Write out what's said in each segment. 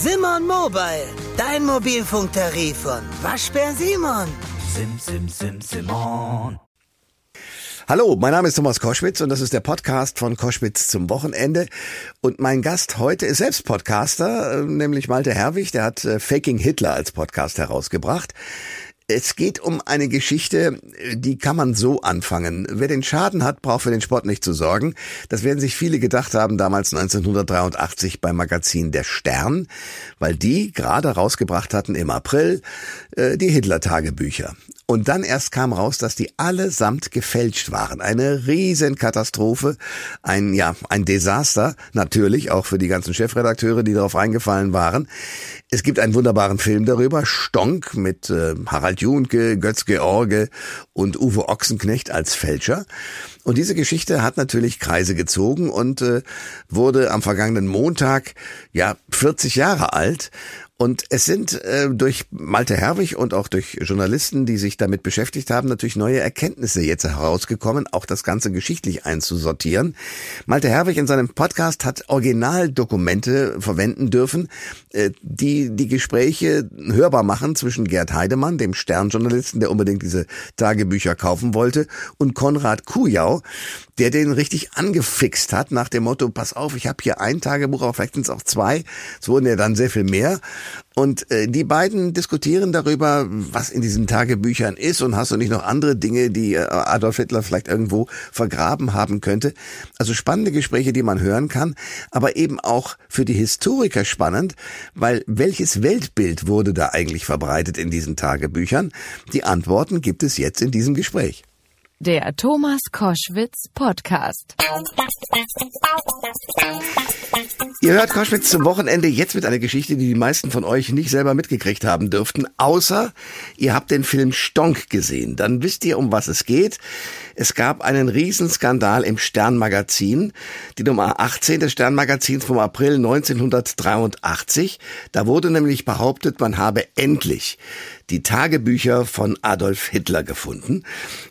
Simon Mobile, dein Mobilfunktarif von Waschbär Simon. Sim, sim, sim, Simon. Hallo, mein Name ist Thomas Koschwitz und das ist der Podcast von Koschwitz zum Wochenende. Und mein Gast heute ist selbst Podcaster, äh, nämlich Malte Herwig, der hat äh, Faking Hitler als Podcast herausgebracht. Es geht um eine Geschichte, die kann man so anfangen. Wer den Schaden hat, braucht für den Sport nicht zu sorgen. Das werden sich viele gedacht haben damals 1983 beim Magazin Der Stern, weil die gerade rausgebracht hatten im April äh, die Hitler-Tagebücher. Und dann erst kam raus, dass die allesamt gefälscht waren. Eine Riesenkatastrophe, ein, ja, ein Desaster, natürlich auch für die ganzen Chefredakteure, die darauf eingefallen waren. Es gibt einen wunderbaren Film darüber, Stonk mit äh, Harald Junke, Götz George und Uwe Ochsenknecht als Fälscher. Und diese Geschichte hat natürlich Kreise gezogen und äh, wurde am vergangenen Montag ja 40 Jahre alt. Und es sind äh, durch Malte Herwig und auch durch Journalisten, die sich damit beschäftigt haben, natürlich neue Erkenntnisse jetzt herausgekommen, auch das Ganze geschichtlich einzusortieren. Malte Herwig in seinem Podcast hat Originaldokumente verwenden dürfen, äh, die die Gespräche hörbar machen zwischen Gerd Heidemann, dem Sternjournalisten, der unbedingt diese Tagebücher kaufen wollte, und Konrad Kujau, der den richtig angefixt hat nach dem Motto, pass auf, ich habe hier ein Tagebuch, aber vielleicht sind es auch zwei. Es wurden ja dann sehr viel mehr. Und äh, die beiden diskutieren darüber, was in diesen Tagebüchern ist und hast du nicht noch andere Dinge, die äh, Adolf Hitler vielleicht irgendwo vergraben haben könnte. Also spannende Gespräche, die man hören kann, aber eben auch für die Historiker spannend, weil welches Weltbild wurde da eigentlich verbreitet in diesen Tagebüchern? Die Antworten gibt es jetzt in diesem Gespräch. Der Thomas Koschwitz Podcast. Ihr hört Koschwitz zum Wochenende jetzt mit einer Geschichte, die die meisten von euch nicht selber mitgekriegt haben dürften, außer ihr habt den Film Stonk gesehen. Dann wisst ihr, um was es geht. Es gab einen Riesenskandal im Sternmagazin, die Nummer 18 des Sternmagazins vom April 1983. Da wurde nämlich behauptet, man habe endlich die Tagebücher von Adolf Hitler gefunden.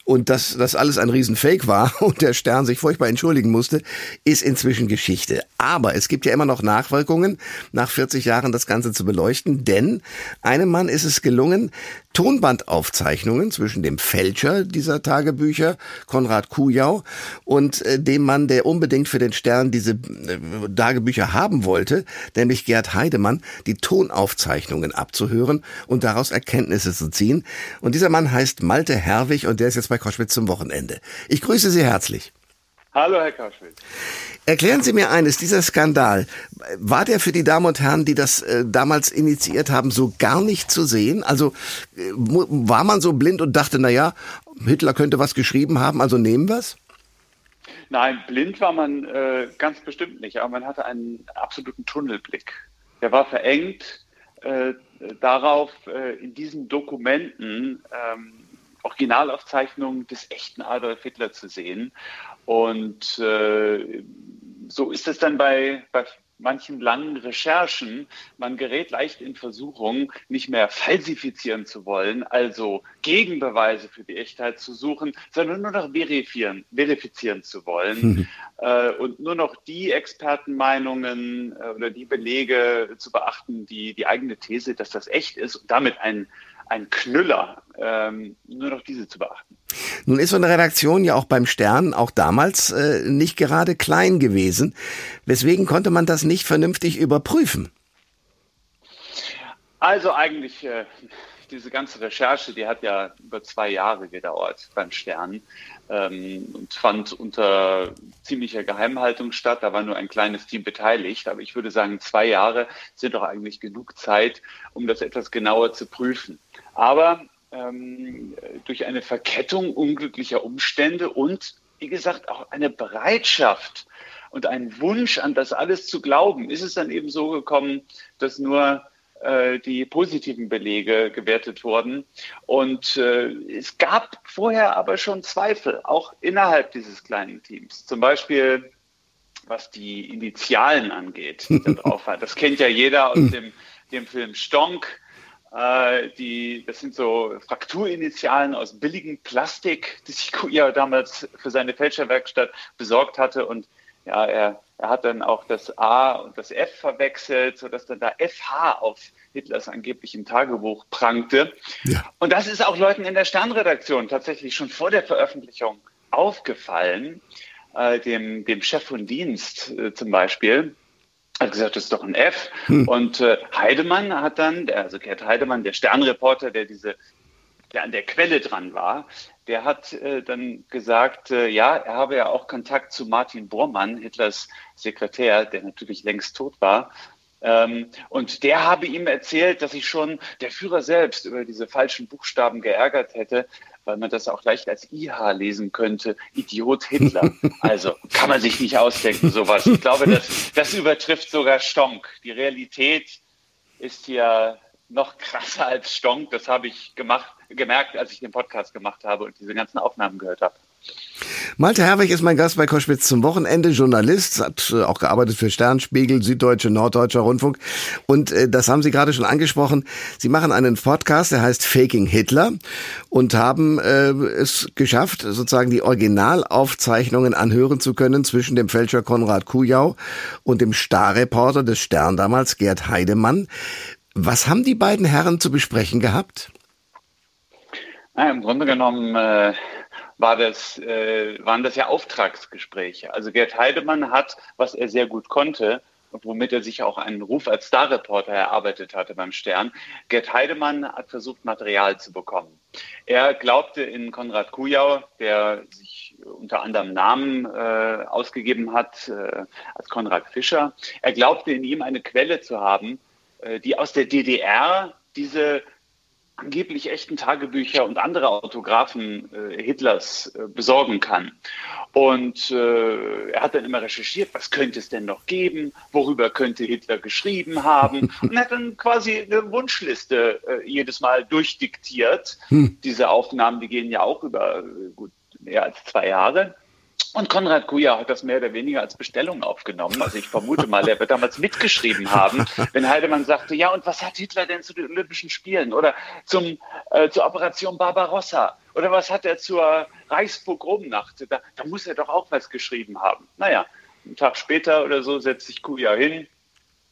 Und dass das alles ein Riesenfake war und der Stern sich furchtbar entschuldigen musste, ist inzwischen Geschichte. Aber es gibt ja immer noch Nachwirkungen, nach 40 Jahren das Ganze zu beleuchten, denn einem Mann ist es gelungen, Tonbandaufzeichnungen zwischen dem Fälscher dieser Tagebücher, Konrad Kujau, und äh, dem Mann, der unbedingt für den Stern diese äh, Tagebücher haben wollte, nämlich Gerd Heidemann, die Tonaufzeichnungen abzuhören und daraus Erkenntnisse zu ziehen. Und dieser Mann heißt Malte Herwig und der ist jetzt bei Koschwitz zum Wochenende. Ich grüße Sie herzlich. Hallo, Herr Koschwitz. Erklären Sie mir eines, dieser Skandal, war der für die Damen und Herren, die das äh, damals initiiert haben, so gar nicht zu sehen? Also äh, war man so blind und dachte, na ja, Hitler könnte was geschrieben haben, also nehmen wir's? Nein, blind war man äh, ganz bestimmt nicht, aber man hatte einen absoluten Tunnelblick. Der war verengt äh, darauf, äh, in diesen Dokumenten ähm, Originalaufzeichnungen des echten Adolf Hitler zu sehen. Und äh, so ist es dann bei, bei manchen langen Recherchen, man gerät leicht in Versuchung, nicht mehr falsifizieren zu wollen, also Gegenbeweise für die Echtheit zu suchen, sondern nur noch verifizieren, verifizieren zu wollen mhm. äh, und nur noch die Expertenmeinungen äh, oder die Belege zu beachten, die die eigene These, dass das echt ist und damit ein ein Knüller, ähm, nur noch diese zu beachten. Nun ist so eine Redaktion ja auch beim Stern auch damals äh, nicht gerade klein gewesen. Weswegen konnte man das nicht vernünftig überprüfen? Also eigentlich äh, diese ganze Recherche, die hat ja über zwei Jahre gedauert beim Stern ähm, und fand unter ziemlicher Geheimhaltung statt. Da war nur ein kleines Team beteiligt. Aber ich würde sagen, zwei Jahre sind doch eigentlich genug Zeit, um das etwas genauer zu prüfen. Aber ähm, durch eine Verkettung unglücklicher Umstände und, wie gesagt, auch eine Bereitschaft und einen Wunsch an das alles zu glauben, ist es dann eben so gekommen, dass nur die positiven Belege gewertet wurden. Und äh, es gab vorher aber schon Zweifel, auch innerhalb dieses kleinen Teams. Zum Beispiel was die Initialen angeht, die da drauf hat. Das kennt ja jeder aus dem, dem Film Stonk. Äh, die, das sind so Frakturinitialen aus billigem Plastik, die sich ja damals für seine Fälscherwerkstatt besorgt hatte. Und ja, er Er hat dann auch das A und das F verwechselt, sodass dann da FH auf Hitlers angeblichem Tagebuch prangte. Ja. Und das ist auch Leuten in der Sternredaktion tatsächlich schon vor der Veröffentlichung aufgefallen, äh, dem, dem Chef von Dienst äh, zum Beispiel hat gesagt, das ist doch ein F. Hm. Und äh, Heidemann hat dann, also Gerd Heidemann, der Sternreporter, der diese, der an der Quelle dran war, der hat äh, dann gesagt, äh, ja, er habe ja auch Kontakt zu Martin Bormann, Hitlers Sekretär, der natürlich längst tot war. Ähm, und der habe ihm erzählt, dass sich schon der Führer selbst über diese falschen Buchstaben geärgert hätte, weil man das auch leicht als IH lesen könnte. Idiot Hitler. Also kann man sich nicht ausdenken, sowas. Ich glaube, das, das übertrifft sogar Stonk. Die Realität ist hier noch krasser als Stonk. Das habe ich gemacht, gemerkt, als ich den Podcast gemacht habe und diese ganzen Aufnahmen gehört habe. Malte Herwig ist mein Gast bei Koschwitz zum Wochenende, Journalist, hat äh, auch gearbeitet für Sternspiegel, Süddeutsche, Norddeutscher Rundfunk. Und äh, das haben Sie gerade schon angesprochen. Sie machen einen Podcast, der heißt Faking Hitler und haben äh, es geschafft, sozusagen die Originalaufzeichnungen anhören zu können zwischen dem Fälscher Konrad Kujau und dem Starreporter des Stern damals, Gerd Heidemann. Was haben die beiden Herren zu besprechen gehabt? Na, Im Grunde genommen äh, war das, äh, waren das ja Auftragsgespräche. Also Gerd Heidemann hat, was er sehr gut konnte, und womit er sich auch einen Ruf als Starreporter erarbeitet hatte beim Stern. Gerd Heidemann hat versucht, Material zu bekommen. Er glaubte in Konrad Kujau, der sich unter anderem Namen äh, ausgegeben hat äh, als Konrad Fischer. Er glaubte in ihm eine Quelle zu haben, die aus der DDR diese angeblich echten Tagebücher und andere Autographen äh, Hitlers äh, besorgen kann. Und äh, er hat dann immer recherchiert, was könnte es denn noch geben, worüber könnte Hitler geschrieben haben und hat dann quasi eine Wunschliste äh, jedes Mal durchdiktiert. Hm. Diese Aufnahmen, die gehen ja auch über äh, gut mehr als zwei Jahre. Und Konrad Kuja hat das mehr oder weniger als Bestellung aufgenommen. Also ich vermute mal, er wird damals mitgeschrieben haben, wenn Heidemann sagte, ja, und was hat Hitler denn zu den Olympischen Spielen oder zum, äh, zur Operation Barbarossa? Oder was hat er zur Reichspogromnacht? Da, da muss er doch auch was geschrieben haben. Naja, einen Tag später oder so setzt sich Kuja hin,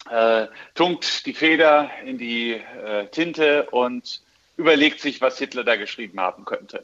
äh, tunkt die Feder in die äh, Tinte und überlegt sich, was Hitler da geschrieben haben könnte.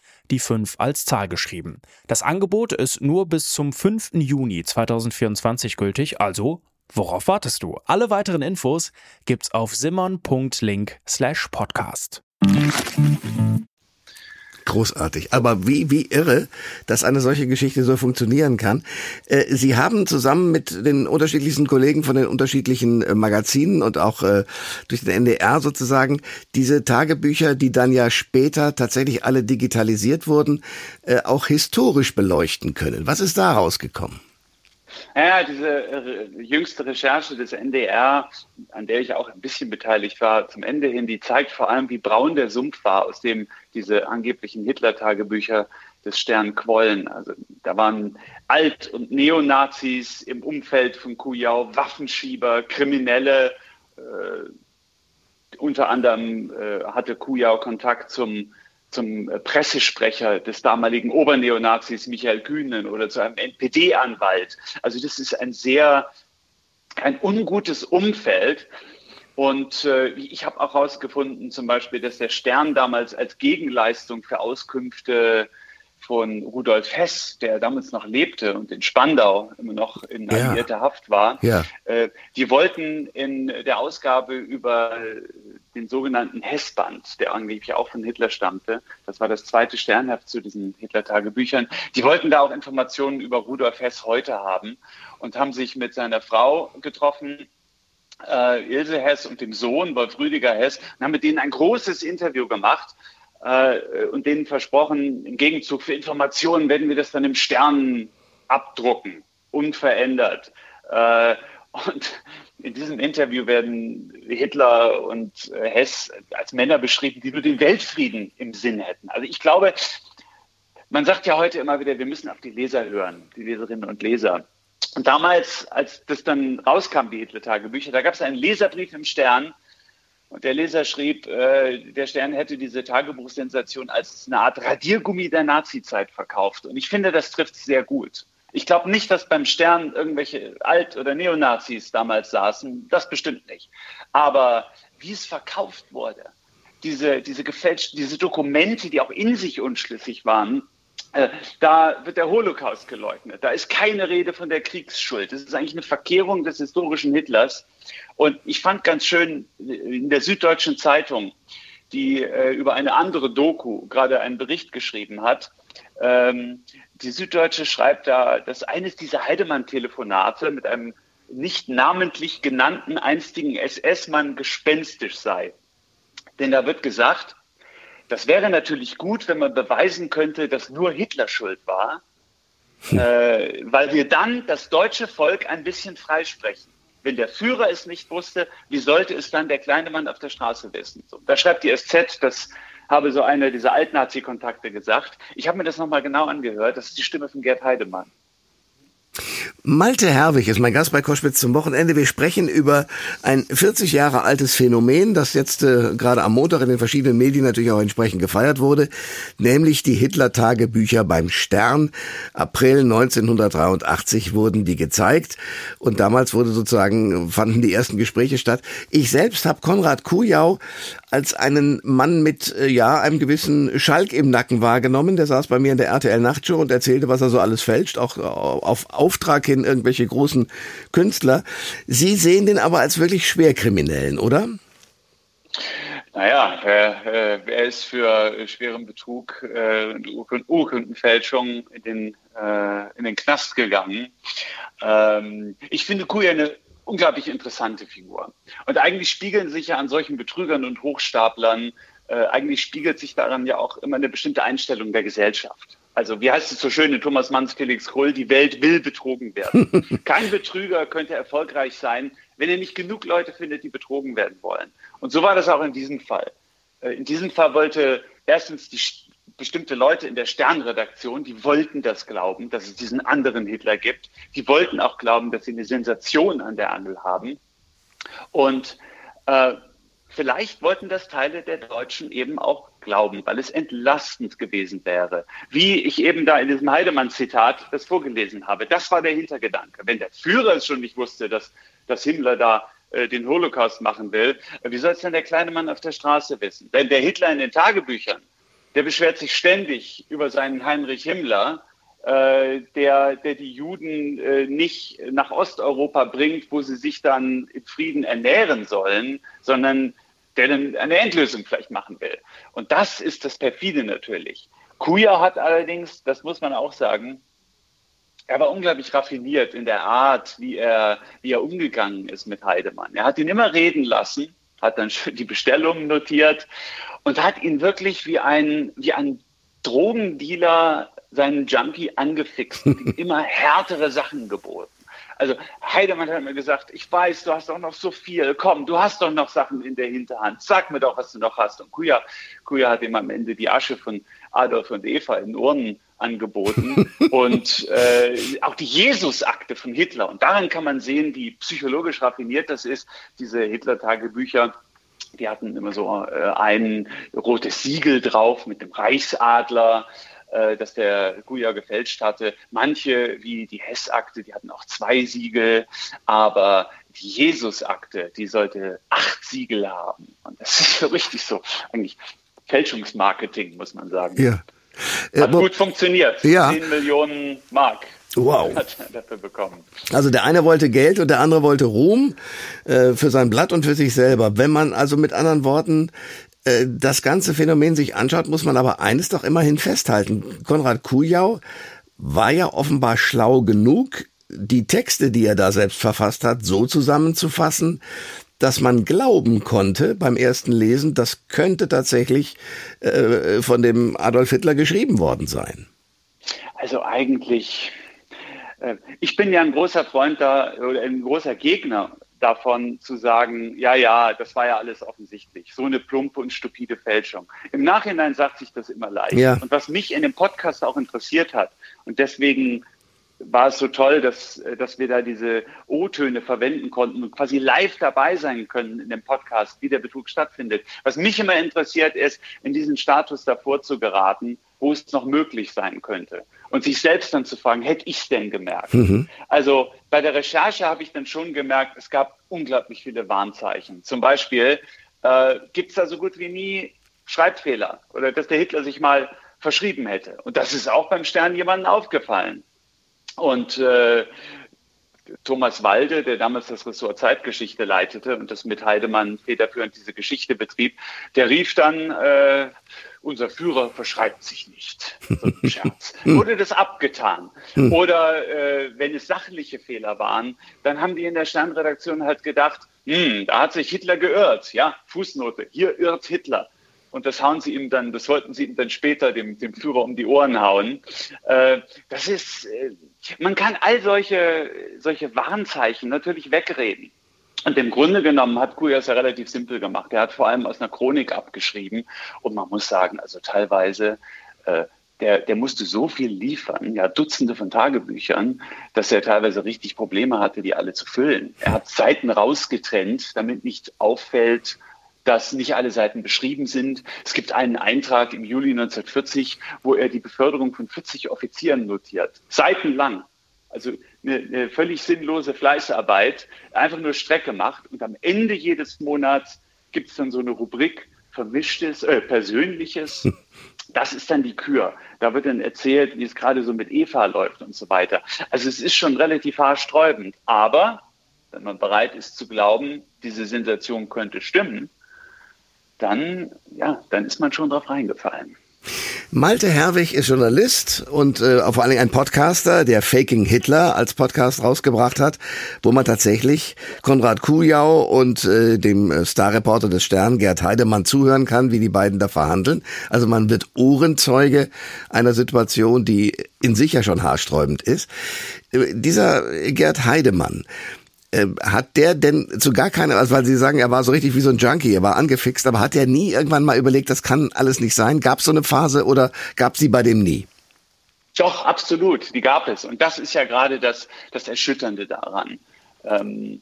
die 5 als Zahl geschrieben. Das Angebot ist nur bis zum 5. Juni 2024 gültig, also worauf wartest du? Alle weiteren Infos gibt's auf simon.link/podcast. Großartig. Aber wie, wie irre, dass eine solche Geschichte so funktionieren kann. Äh, Sie haben zusammen mit den unterschiedlichsten Kollegen von den unterschiedlichen äh, Magazinen und auch äh, durch den NDR sozusagen diese Tagebücher, die dann ja später tatsächlich alle digitalisiert wurden, auch historisch beleuchten können. Was ist da rausgekommen? Ja, diese äh, jüngste Recherche des NDR, an der ich auch ein bisschen beteiligt war, zum Ende hin, die zeigt vor allem, wie braun der Sumpf war, aus dem diese angeblichen Hitler-Tagebücher des Stern quollen. Also da waren Alt- und Neonazis im Umfeld von Kujau, Waffenschieber, Kriminelle. Äh, unter anderem äh, hatte Kujau Kontakt zum zum äh, Pressesprecher des damaligen Oberneonazis Michael Kühnen oder zu einem NPD-Anwalt. Also das ist ein sehr, ein ungutes Umfeld. Und äh, ich habe auch herausgefunden, zum Beispiel, dass der Stern damals als Gegenleistung für Auskünfte von Rudolf Hess, der damals noch lebte und in Spandau immer noch in alliierter ja. Haft war, ja. äh, die wollten in der Ausgabe über den sogenannten Hessband, der angeblich auch von Hitler stammte. Das war das zweite Sternheft zu diesen Hitler-Tagebüchern. Die wollten da auch Informationen über Rudolf Hess heute haben und haben sich mit seiner Frau getroffen, äh, Ilse Hess und dem Sohn Wolf Rüdiger Hess und haben mit denen ein großes Interview gemacht äh, und denen versprochen, im Gegenzug für Informationen werden wir das dann im Stern abdrucken, unverändert. Äh, und in diesem Interview werden Hitler und äh, Hess als Männer beschrieben, die nur den Weltfrieden im Sinn hätten. Also ich glaube, man sagt ja heute immer wieder, wir müssen auf die Leser hören, die Leserinnen und Leser. Und damals, als das dann rauskam, die Hitler-Tagebücher, da gab es einen Leserbrief im Stern. Und der Leser schrieb, äh, der Stern hätte diese Tagebuchsensation als eine Art Radiergummi der Nazizeit verkauft. Und ich finde, das trifft sehr gut. Ich glaube nicht, dass beim Stern irgendwelche Alt- oder Neonazis damals saßen. Das bestimmt nicht. Aber wie es verkauft wurde, diese, diese gefälschten, diese Dokumente, die auch in sich unschlüssig waren, äh, da wird der Holocaust geleugnet. Da ist keine Rede von der Kriegsschuld. Das ist eigentlich eine Verkehrung des historischen Hitlers. Und ich fand ganz schön in der Süddeutschen Zeitung, die äh, über eine andere Doku gerade einen Bericht geschrieben hat, ähm, die Süddeutsche schreibt da, dass eines dieser Heidemann-Telefonate mit einem nicht namentlich genannten einstigen SS-Mann gespenstisch sei. Denn da wird gesagt, das wäre natürlich gut, wenn man beweisen könnte, dass nur Hitler schuld war, hm. äh, weil wir dann das deutsche Volk ein bisschen freisprechen. Wenn der Führer es nicht wusste, wie sollte es dann der kleine Mann auf der Straße wissen? So, da schreibt die SZ, dass habe so eine dieser Alt-Nazi-Kontakte gesagt. Ich habe mir das nochmal genau angehört. Das ist die Stimme von Gerd Heidemann. Malte Herwig ist mein Gast bei Koschwitz zum Wochenende. Wir sprechen über ein 40 Jahre altes Phänomen, das jetzt äh, gerade am Montag in den verschiedenen Medien natürlich auch entsprechend gefeiert wurde, nämlich die Hitler-Tagebücher beim Stern. April 1983 wurden die gezeigt und damals wurde sozusagen, fanden die ersten Gespräche statt. Ich selbst habe Konrad Kujau als einen Mann mit äh, ja einem gewissen Schalk im Nacken wahrgenommen. Der saß bei mir in der RTL Nachtshow und erzählte, was er so alles fälscht, auch äh, auf Auftrag hin irgendwelche großen Künstler. Sie sehen den aber als wirklich Schwerkriminellen, oder? Naja, er, äh, er ist für schweren Betrug äh, und Urkundenfälschung in den, äh, in den Knast gegangen. Ähm, ich finde Kuja eine unglaublich interessante Figur. Und eigentlich spiegeln sich ja an solchen Betrügern und Hochstaplern, äh, eigentlich spiegelt sich daran ja auch immer eine bestimmte Einstellung der Gesellschaft. Also wie heißt es so schön in Thomas Manns Felix Krull, die Welt will betrogen werden. Kein Betrüger könnte erfolgreich sein, wenn er nicht genug Leute findet, die betrogen werden wollen. Und so war das auch in diesem Fall. Äh, in diesem Fall wollte erstens die bestimmte Leute in der Sternredaktion, die wollten das glauben, dass es diesen anderen Hitler gibt. Die wollten auch glauben, dass sie eine Sensation an der Angel haben. Und äh, vielleicht wollten das Teile der Deutschen eben auch glauben, weil es entlastend gewesen wäre. Wie ich eben da in diesem Heidemann-Zitat das vorgelesen habe. Das war der Hintergedanke. Wenn der Führer es schon nicht wusste, dass, dass Himmler da äh, den Holocaust machen will, wie soll es denn der kleine Mann auf der Straße wissen? Wenn der Hitler in den Tagebüchern, der beschwert sich ständig über seinen Heinrich Himmler, äh, der, der die Juden äh, nicht nach Osteuropa bringt, wo sie sich dann in Frieden ernähren sollen, sondern der dann eine Endlösung vielleicht machen will. Und das ist das perfide natürlich. Kuya hat allerdings, das muss man auch sagen, er war unglaublich raffiniert in der Art, wie er, wie er umgegangen ist mit Heidemann. Er hat ihn immer reden lassen, hat dann die Bestellungen notiert und hat ihn wirklich wie ein, wie ein Drogendealer seinen Junkie angefixt und ihm immer härtere Sachen geboten. Also Heidemann hat mir gesagt, ich weiß, du hast doch noch so viel. Komm, du hast doch noch Sachen in der Hinterhand. Sag mir doch, was du noch hast. Und Kuya, Kuya hat ihm am Ende die Asche von Adolf und Eva in Urnen angeboten und äh, auch die Jesus-Akte von Hitler. Und daran kann man sehen, wie psychologisch raffiniert das ist, diese Hitler-Tagebücher. Die hatten immer so äh, ein rotes Siegel drauf mit dem Reichsadler äh, dass der Guya gefälscht hatte. Manche, wie die Hess-Akte, die hatten auch zwei Siegel, aber die Jesus-Akte, die sollte acht Siegel haben. Und das ist so richtig so, eigentlich Fälschungsmarketing, muss man sagen. Ja. Hat äh, gut funktioniert. Ja. 10 Millionen Mark Wow. Hat er dafür bekommen. Also der eine wollte Geld und der andere wollte Ruhm äh, für sein Blatt und für sich selber. Wenn man also mit anderen Worten äh, das ganze Phänomen sich anschaut, muss man aber eines doch immerhin festhalten. Konrad Kujau war ja offenbar schlau genug, die Texte, die er da selbst verfasst hat, so zusammenzufassen, dass man glauben konnte beim ersten Lesen, das könnte tatsächlich äh, von dem Adolf Hitler geschrieben worden sein. Also eigentlich, äh, ich bin ja ein großer Freund da oder ein großer Gegner davon zu sagen, ja, ja, das war ja alles offensichtlich. So eine plumpe und stupide Fälschung. Im Nachhinein sagt sich das immer leicht. Ja. Und was mich in dem Podcast auch interessiert hat, und deswegen war es so toll, dass, dass wir da diese O-Töne verwenden konnten und quasi live dabei sein können in dem Podcast, wie der Betrug stattfindet. Was mich immer interessiert ist, in diesen Status davor zu geraten, wo es noch möglich sein könnte. Und sich selbst dann zu fragen, hätte ich es denn gemerkt? Mhm. Also bei der Recherche habe ich dann schon gemerkt, es gab unglaublich viele Warnzeichen. Zum Beispiel äh, gibt es da so gut wie nie Schreibfehler oder dass der Hitler sich mal verschrieben hätte. Und das ist auch beim Stern jemandem aufgefallen. Und äh, Thomas Walde, der damals das Ressort Zeitgeschichte leitete und das mit Heidemann federführend diese Geschichte betrieb, der rief dann, äh, unser Führer verschreibt sich nicht. So ein Scherz. Wurde das abgetan? Oder äh, wenn es sachliche Fehler waren, dann haben die in der Sternredaktion halt gedacht, hm, da hat sich Hitler geirrt. Ja, Fußnote, hier irrt Hitler und das hauen sie ihm dann, das wollten sie ihm dann später dem, dem Führer um die Ohren hauen. Äh, das ist, äh, man kann all solche, solche Warnzeichen natürlich wegreden. Und im Grunde genommen hat Kujas ja relativ simpel gemacht. Er hat vor allem aus einer Chronik abgeschrieben. Und man muss sagen, also teilweise, äh, der, der musste so viel liefern, ja, Dutzende von Tagebüchern, dass er teilweise richtig Probleme hatte, die alle zu füllen. Er hat Seiten rausgetrennt, damit nicht auffällt, dass nicht alle Seiten beschrieben sind. Es gibt einen Eintrag im Juli 1940, wo er die Beförderung von 40 Offizieren notiert. Seitenlang. Also eine, eine völlig sinnlose Fleißarbeit, einfach nur Strecke macht. Und am Ende jedes Monats gibt es dann so eine Rubrik Vermischtes, äh, Persönliches. Das ist dann die Kür. Da wird dann erzählt, wie es gerade so mit Eva läuft und so weiter. Also es ist schon relativ haarsträubend. Aber wenn man bereit ist zu glauben, diese Sensation könnte stimmen, dann, ja, dann ist man schon drauf reingefallen. Malte Herwig ist Journalist und äh, vor allen Dingen ein Podcaster, der Faking Hitler als Podcast rausgebracht hat, wo man tatsächlich Konrad Kujau und äh, dem äh, Starreporter des Stern, Gerd Heidemann, zuhören kann, wie die beiden da verhandeln. Also man wird Ohrenzeuge einer Situation, die in sich ja schon haarsträubend ist. Äh, dieser Gerd Heidemann, äh, hat der denn zu gar keine, also weil Sie sagen, er war so richtig wie so ein Junkie, er war angefixt, aber hat er nie irgendwann mal überlegt, das kann alles nicht sein? Gab es so eine Phase oder gab sie bei dem nie? Doch, absolut, die gab es. Und das ist ja gerade das, das Erschütternde daran. Ähm,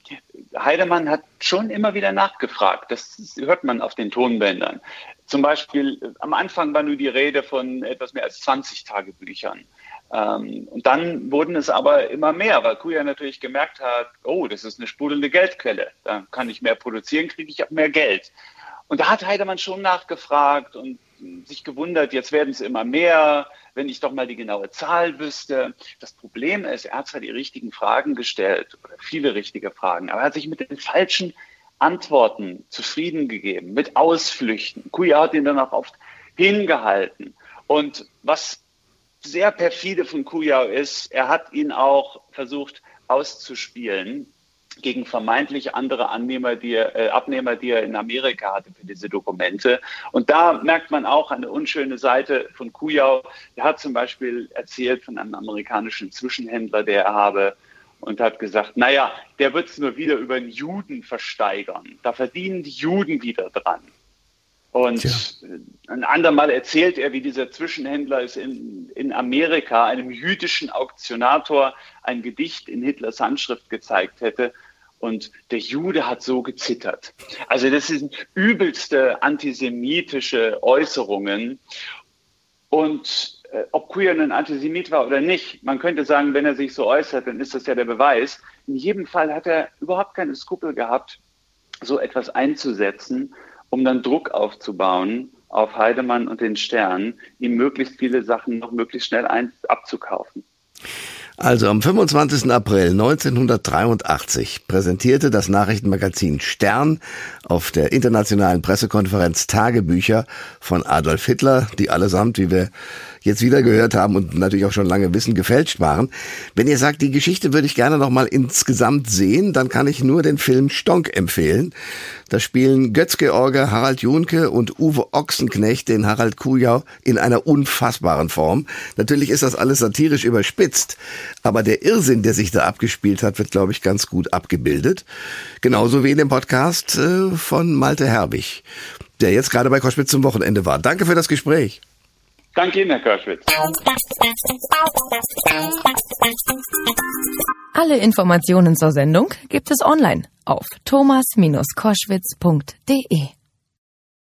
Heidemann hat schon immer wieder nachgefragt. Das hört man auf den Tonbändern. Zum Beispiel, am Anfang war nur die Rede von etwas mehr als 20 Tagebüchern. Ähm, und dann wurden es aber immer mehr, weil Kuya natürlich gemerkt hat, oh, das ist eine sprudelnde Geldquelle. Da kann ich mehr produzieren, kriege ich auch mehr Geld. Und da hat Heidemann schon nachgefragt und sich gewundert, jetzt werden es immer mehr, wenn ich doch mal die genaue Zahl wüsste. Das Problem ist, er hat zwar die richtigen Fragen gestellt oder viele richtige Fragen, aber er hat sich mit den falschen Antworten zufrieden gegeben, mit Ausflüchten. Kuya hat ihn dann auch oft hingehalten. Und was sehr perfide von Kujau ist, er hat ihn auch versucht auszuspielen gegen vermeintlich andere Annehmer, die er, äh, Abnehmer, die er in Amerika hatte für diese Dokumente. Und da merkt man auch eine unschöne Seite von Kujau. Er hat zum Beispiel erzählt von einem amerikanischen Zwischenhändler, der er habe, und hat gesagt, naja, der wird es nur wieder über einen Juden versteigern. Da verdienen die Juden wieder dran. Und Tja. ein andermal erzählt er, wie dieser Zwischenhändler es in, in Amerika einem jüdischen Auktionator ein Gedicht in Hitlers Handschrift gezeigt hätte. Und der Jude hat so gezittert. Also das sind übelste antisemitische Äußerungen. Und äh, ob Queer ein Antisemit war oder nicht, man könnte sagen, wenn er sich so äußert, dann ist das ja der Beweis. In jedem Fall hat er überhaupt keine Skrupel gehabt, so etwas einzusetzen um dann Druck aufzubauen auf Heidemann und den Stern, ihm möglichst viele Sachen noch möglichst schnell ein, abzukaufen. Also am 25. April 1983 präsentierte das Nachrichtenmagazin Stern auf der internationalen Pressekonferenz Tagebücher von Adolf Hitler, die allesamt, wie wir jetzt wieder gehört haben und natürlich auch schon lange wissen, gefälscht waren. Wenn ihr sagt, die Geschichte würde ich gerne noch mal insgesamt sehen, dann kann ich nur den Film Stonk empfehlen. Da spielen Götz-George, Harald Junke und Uwe Ochsenknecht den Harald Kujau in einer unfassbaren Form. Natürlich ist das alles satirisch überspitzt, aber der Irrsinn, der sich da abgespielt hat, wird, glaube ich, ganz gut abgebildet. Genauso wie in dem Podcast äh, von Malte Herbig, der jetzt gerade bei Koschwitz zum Wochenende war. Danke für das Gespräch. Danke Ihnen, Herr Körschwitz. Alle Informationen zur Sendung gibt es online auf thomas-koschwitz.de.